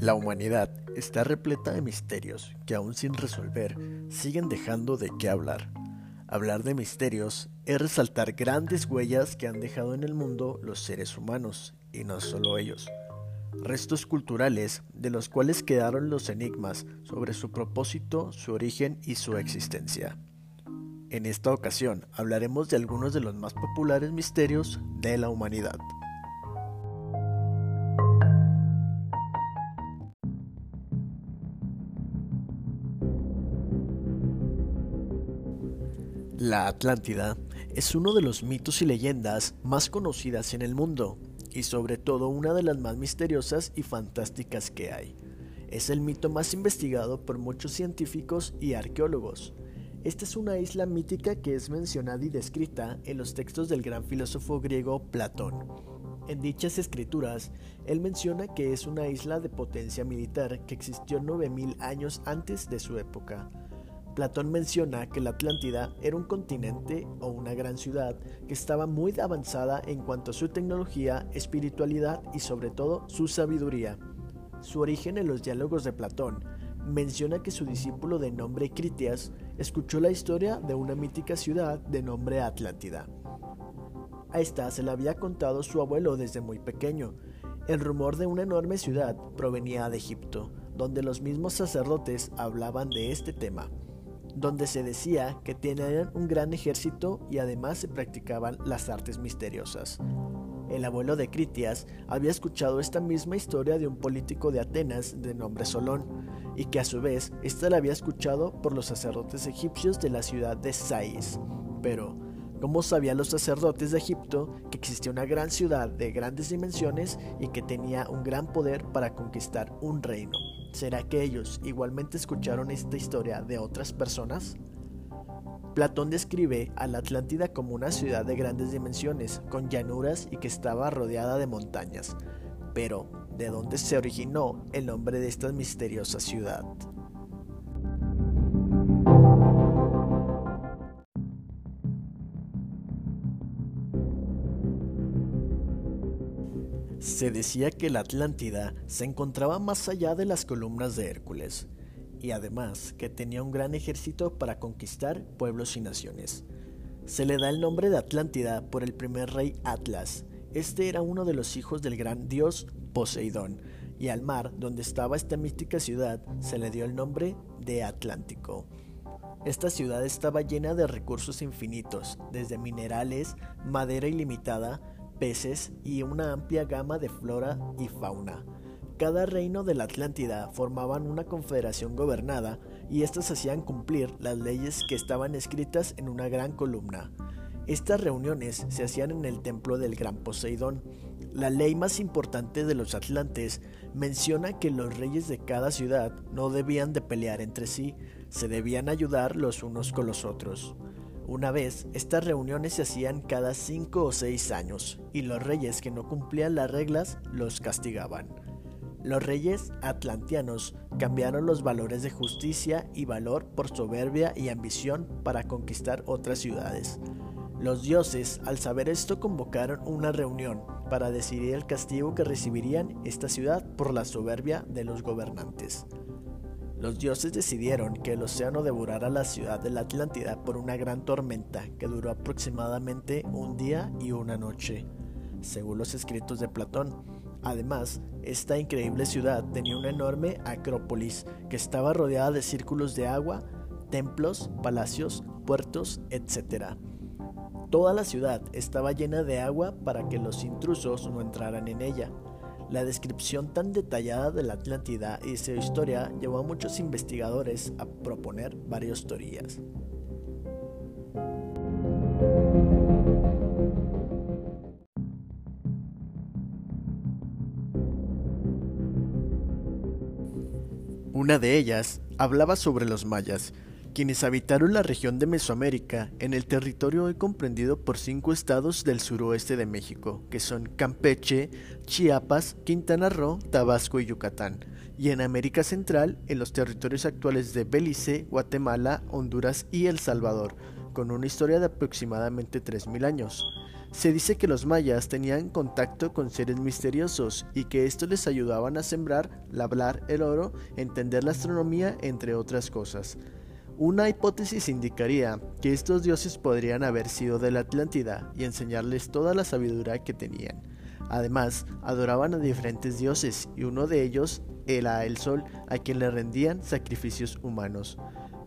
La humanidad está repleta de misterios que aún sin resolver siguen dejando de qué hablar. Hablar de misterios es resaltar grandes huellas que han dejado en el mundo los seres humanos, y no solo ellos. Restos culturales de los cuales quedaron los enigmas sobre su propósito, su origen y su existencia. En esta ocasión hablaremos de algunos de los más populares misterios de la humanidad. La Atlántida es uno de los mitos y leyendas más conocidas en el mundo y sobre todo una de las más misteriosas y fantásticas que hay. Es el mito más investigado por muchos científicos y arqueólogos. Esta es una isla mítica que es mencionada y descrita en los textos del gran filósofo griego Platón. En dichas escrituras, él menciona que es una isla de potencia militar que existió 9000 años antes de su época Platón menciona que la Atlántida era un continente o una gran ciudad que estaba muy avanzada en cuanto a su tecnología, espiritualidad y sobre todo su sabiduría. Su origen en los diálogos de Platón menciona que su discípulo de nombre Critias escuchó la historia de una mítica ciudad de nombre Atlántida. A esta se la había contado su abuelo desde muy pequeño. El rumor de una enorme ciudad provenía de Egipto, donde los mismos sacerdotes hablaban de este tema donde se decía que tenían un gran ejército y además se practicaban las artes misteriosas. El abuelo de Critias había escuchado esta misma historia de un político de Atenas de nombre Solón, y que a su vez ésta la había escuchado por los sacerdotes egipcios de la ciudad de Sais. Pero, ¿cómo sabían los sacerdotes de Egipto que existía una gran ciudad de grandes dimensiones y que tenía un gran poder para conquistar un reino? ¿Será que ellos igualmente escucharon esta historia de otras personas? Platón describe a la Atlántida como una ciudad de grandes dimensiones, con llanuras y que estaba rodeada de montañas. Pero, ¿de dónde se originó el nombre de esta misteriosa ciudad? Se decía que la Atlántida se encontraba más allá de las columnas de Hércules, y además que tenía un gran ejército para conquistar pueblos y naciones. Se le da el nombre de Atlántida por el primer rey Atlas. Este era uno de los hijos del gran dios Poseidón, y al mar donde estaba esta mística ciudad se le dio el nombre de Atlántico. Esta ciudad estaba llena de recursos infinitos, desde minerales, madera ilimitada, peces y una amplia gama de flora y fauna. Cada reino de la Atlántida formaban una confederación gobernada y éstas hacían cumplir las leyes que estaban escritas en una gran columna. Estas reuniones se hacían en el templo del gran Poseidón. La ley más importante de los atlantes menciona que los reyes de cada ciudad no debían de pelear entre sí, se debían ayudar los unos con los otros. Una vez, estas reuniones se hacían cada cinco o seis años, y los reyes que no cumplían las reglas los castigaban. Los reyes atlantianos cambiaron los valores de justicia y valor por soberbia y ambición para conquistar otras ciudades. Los dioses, al saber esto, convocaron una reunión para decidir el castigo que recibirían esta ciudad por la soberbia de los gobernantes. Los dioses decidieron que el océano devorara la ciudad de la Atlántida por una gran tormenta que duró aproximadamente un día y una noche, según los escritos de Platón. Además, esta increíble ciudad tenía una enorme acrópolis que estaba rodeada de círculos de agua, templos, palacios, puertos, etc. Toda la ciudad estaba llena de agua para que los intrusos no entraran en ella. La descripción tan detallada de la Atlántida y su historia llevó a muchos investigadores a proponer varias teorías. Una de ellas hablaba sobre los mayas, quienes habitaron la región de Mesoamérica en el territorio hoy comprendido por cinco estados del suroeste de México, que son Campeche, Chiapas, Quintana Roo, Tabasco y Yucatán, y en América Central en los territorios actuales de Belice, Guatemala, Honduras y El Salvador, con una historia de aproximadamente 3.000 años. Se dice que los mayas tenían contacto con seres misteriosos y que estos les ayudaban a sembrar, labrar el oro, entender la astronomía, entre otras cosas. Una hipótesis indicaría que estos dioses podrían haber sido de la Atlántida y enseñarles toda la sabiduría que tenían. Además, adoraban a diferentes dioses y uno de ellos era el sol, a quien le rendían sacrificios humanos.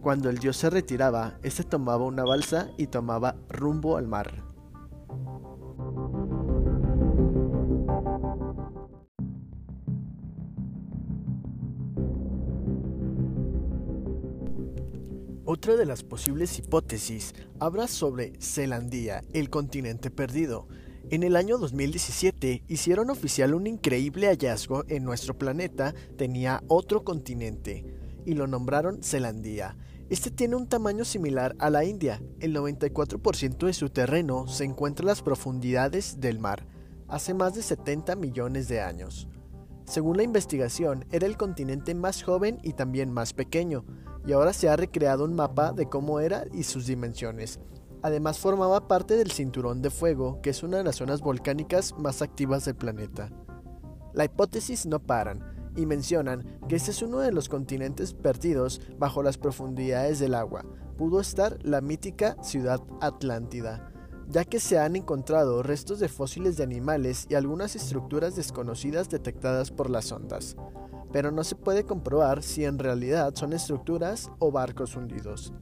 Cuando el dios se retiraba, éste tomaba una balsa y tomaba rumbo al mar. Otra de las posibles hipótesis habla sobre Zelandia, el continente perdido. En el año 2017 hicieron oficial un increíble hallazgo en nuestro planeta tenía otro continente y lo nombraron Zelandia. Este tiene un tamaño similar a la India. El 94% de su terreno se encuentra en las profundidades del mar, hace más de 70 millones de años. Según la investigación, era el continente más joven y también más pequeño, y ahora se ha recreado un mapa de cómo era y sus dimensiones. Además formaba parte del Cinturón de Fuego, que es una de las zonas volcánicas más activas del planeta. La hipótesis no paran, y mencionan que este es uno de los continentes perdidos bajo las profundidades del agua. Pudo estar la mítica ciudad Atlántida, ya que se han encontrado restos de fósiles de animales y algunas estructuras desconocidas detectadas por las ondas pero no se puede comprobar si en realidad son estructuras o barcos hundidos.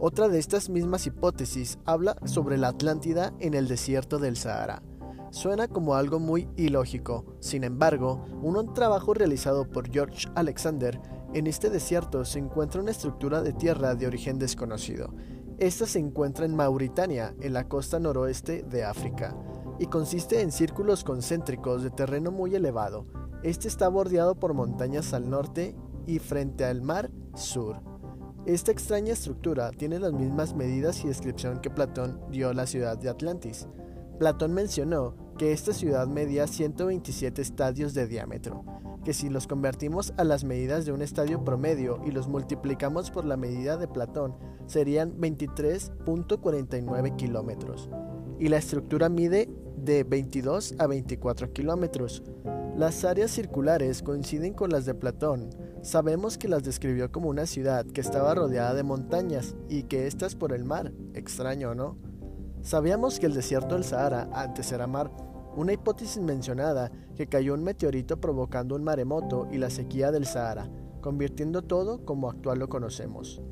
Otra de estas mismas hipótesis habla sobre la Atlántida en el desierto del Sahara. Suena como algo muy ilógico, sin embargo, un trabajo realizado por George Alexander, en este desierto se encuentra una estructura de tierra de origen desconocido. Esta se encuentra en Mauritania, en la costa noroeste de África, y consiste en círculos concéntricos de terreno muy elevado, este está bordeado por montañas al norte y frente al mar sur. Esta extraña estructura tiene las mismas medidas y descripción que Platón dio a la ciudad de Atlantis. Platón mencionó que esta ciudad medía 127 estadios de diámetro, que si los convertimos a las medidas de un estadio promedio y los multiplicamos por la medida de Platón, serían 23.49 kilómetros. Y la estructura mide de 22 a 24 kilómetros. Las áreas circulares coinciden con las de Platón. Sabemos que las describió como una ciudad que estaba rodeada de montañas y que éstas por el mar. Extraño, ¿no? Sabíamos que el desierto del Sahara antes era mar, una hipótesis mencionada que cayó un meteorito provocando un maremoto y la sequía del Sahara, convirtiendo todo como actual lo conocemos.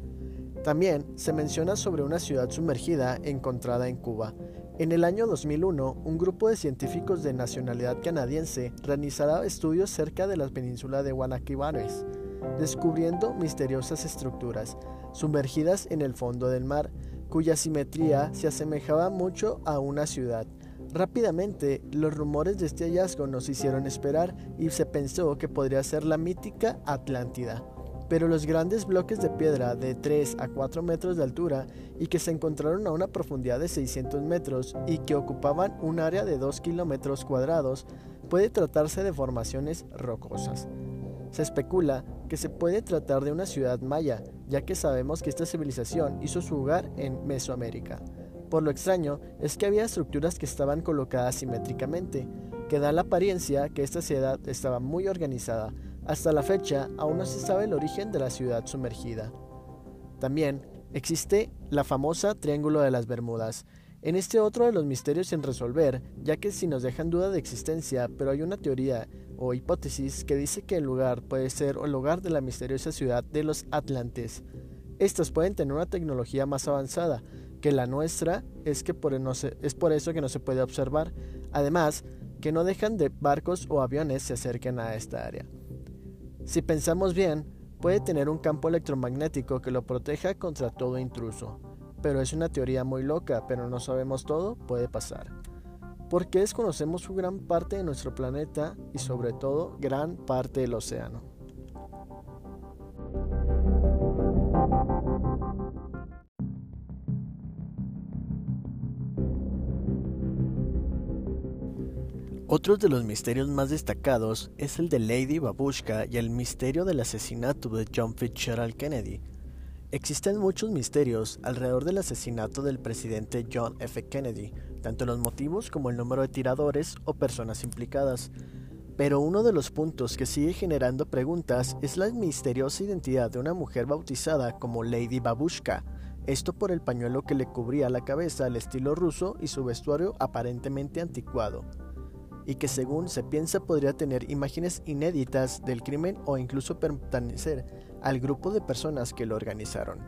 También se menciona sobre una ciudad sumergida encontrada en Cuba, en el año 2001, un grupo de científicos de nacionalidad canadiense realizará estudios cerca de la península de Guanaquibares, descubriendo misteriosas estructuras sumergidas en el fondo del mar, cuya simetría se asemejaba mucho a una ciudad. Rápidamente, los rumores de este hallazgo nos hicieron esperar y se pensó que podría ser la mítica Atlántida pero los grandes bloques de piedra de 3 a 4 metros de altura y que se encontraron a una profundidad de 600 metros y que ocupaban un área de 2 kilómetros cuadrados, puede tratarse de formaciones rocosas. Se especula que se puede tratar de una ciudad maya, ya que sabemos que esta civilización hizo su hogar en Mesoamérica. Por lo extraño es que había estructuras que estaban colocadas simétricamente, que da la apariencia que esta ciudad estaba muy organizada, hasta la fecha, aún no se sabe el origen de la ciudad sumergida. También existe la famosa Triángulo de las Bermudas. En este otro de los misterios sin resolver, ya que si nos dejan duda de existencia, pero hay una teoría o hipótesis que dice que el lugar puede ser el hogar de la misteriosa ciudad de los Atlantes. Estos pueden tener una tecnología más avanzada que la nuestra, es, que por, no es por eso que no se puede observar. Además, que no dejan de barcos o aviones se acerquen a esta área. Si pensamos bien, puede tener un campo electromagnético que lo proteja contra todo intruso. Pero es una teoría muy loca, pero no sabemos todo, puede pasar. Porque desconocemos gran parte de nuestro planeta y sobre todo gran parte del océano. Otro de los misterios más destacados es el de Lady Babushka y el misterio del asesinato de John Fitzgerald Kennedy. Existen muchos misterios alrededor del asesinato del presidente John F. Kennedy, tanto los motivos como el número de tiradores o personas implicadas. Pero uno de los puntos que sigue generando preguntas es la misteriosa identidad de una mujer bautizada como Lady Babushka, esto por el pañuelo que le cubría la cabeza al estilo ruso y su vestuario aparentemente anticuado, y que según se piensa podría tener imágenes inéditas del crimen o incluso pertenecer al grupo de personas que lo organizaron.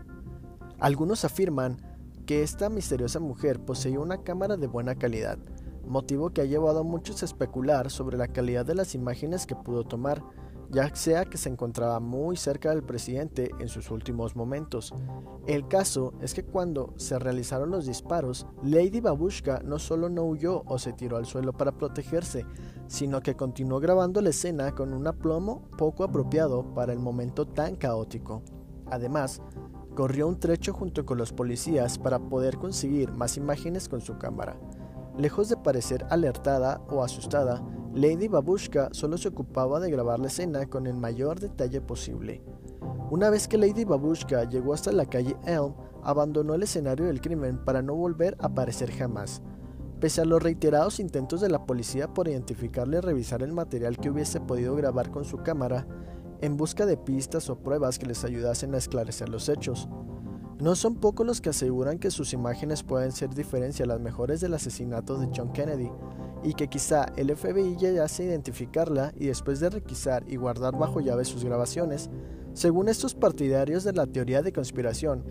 Algunos afirman que esta misteriosa mujer poseía una cámara de buena calidad, motivo que ha llevado a muchos a especular sobre la calidad de las imágenes que pudo tomar, ya sea que se encontraba muy cerca del presidente en sus últimos momentos. El caso es que cuando se realizaron los disparos, Lady Babushka no solo no huyó o se tiró al suelo para protegerse, sino que continuó grabando la escena con un aplomo poco apropiado para el momento tan caótico. Además, corrió un trecho junto con los policías para poder conseguir más imágenes con su cámara. Lejos de parecer alertada o asustada, Lady Babushka solo se ocupaba de grabar la escena con el mayor detalle posible. Una vez que Lady Babushka llegó hasta la calle Elm, abandonó el escenario del crimen para no volver a aparecer jamás. Pese a los reiterados intentos de la policía por identificarle y revisar el material que hubiese podido grabar con su cámara, en busca de pistas o pruebas que les ayudasen a esclarecer los hechos, no son pocos los que aseguran que sus imágenes pueden ser diferencia a las mejores del asesinato de John Kennedy, y que quizá el FBI ya hace identificarla y después de requisar y guardar bajo llave sus grabaciones, según estos partidarios de la teoría de conspiración,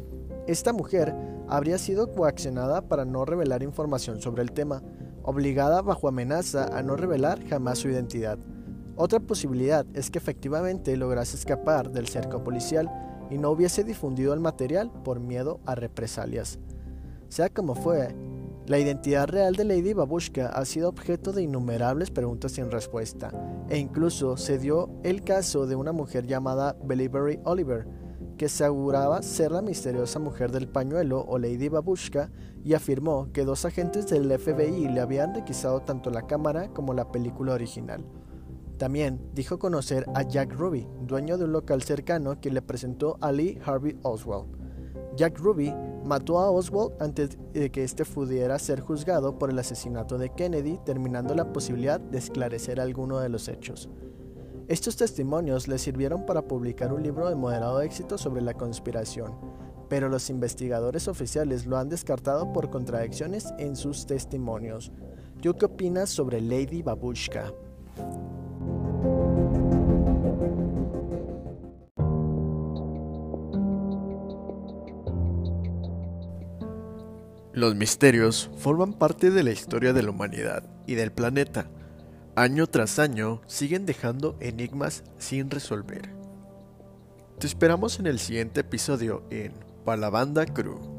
esta mujer habría sido coaccionada para no revelar información sobre el tema, obligada bajo amenaza a no revelar jamás su identidad. Otra posibilidad es que efectivamente lograse escapar del cerco policial y no hubiese difundido el material por miedo a represalias. Sea como fue, la identidad real de Lady Babushka ha sido objeto de innumerables preguntas sin respuesta, e incluso se dio el caso de una mujer llamada Beliebery Oliver, que aseguraba ser la misteriosa mujer del pañuelo o Lady Babushka y afirmó que dos agentes del FBI le habían requisado tanto la cámara como la película original. También dijo conocer a Jack Ruby, dueño de un local cercano que le presentó a Lee Harvey Oswald. Jack Ruby mató a Oswald antes de que éste pudiera ser juzgado por el asesinato de Kennedy, terminando la posibilidad de esclarecer alguno de los hechos. Estos testimonios le sirvieron para publicar un libro de moderado éxito sobre la conspiración, pero los investigadores oficiales lo han descartado por contradicciones en sus testimonios. ¿Tú qué opinas sobre Lady Babushka? Los misterios forman parte de la historia de la humanidad y del planeta. Año tras año siguen dejando enigmas sin resolver. Te esperamos en el siguiente episodio en Palabanda Crew.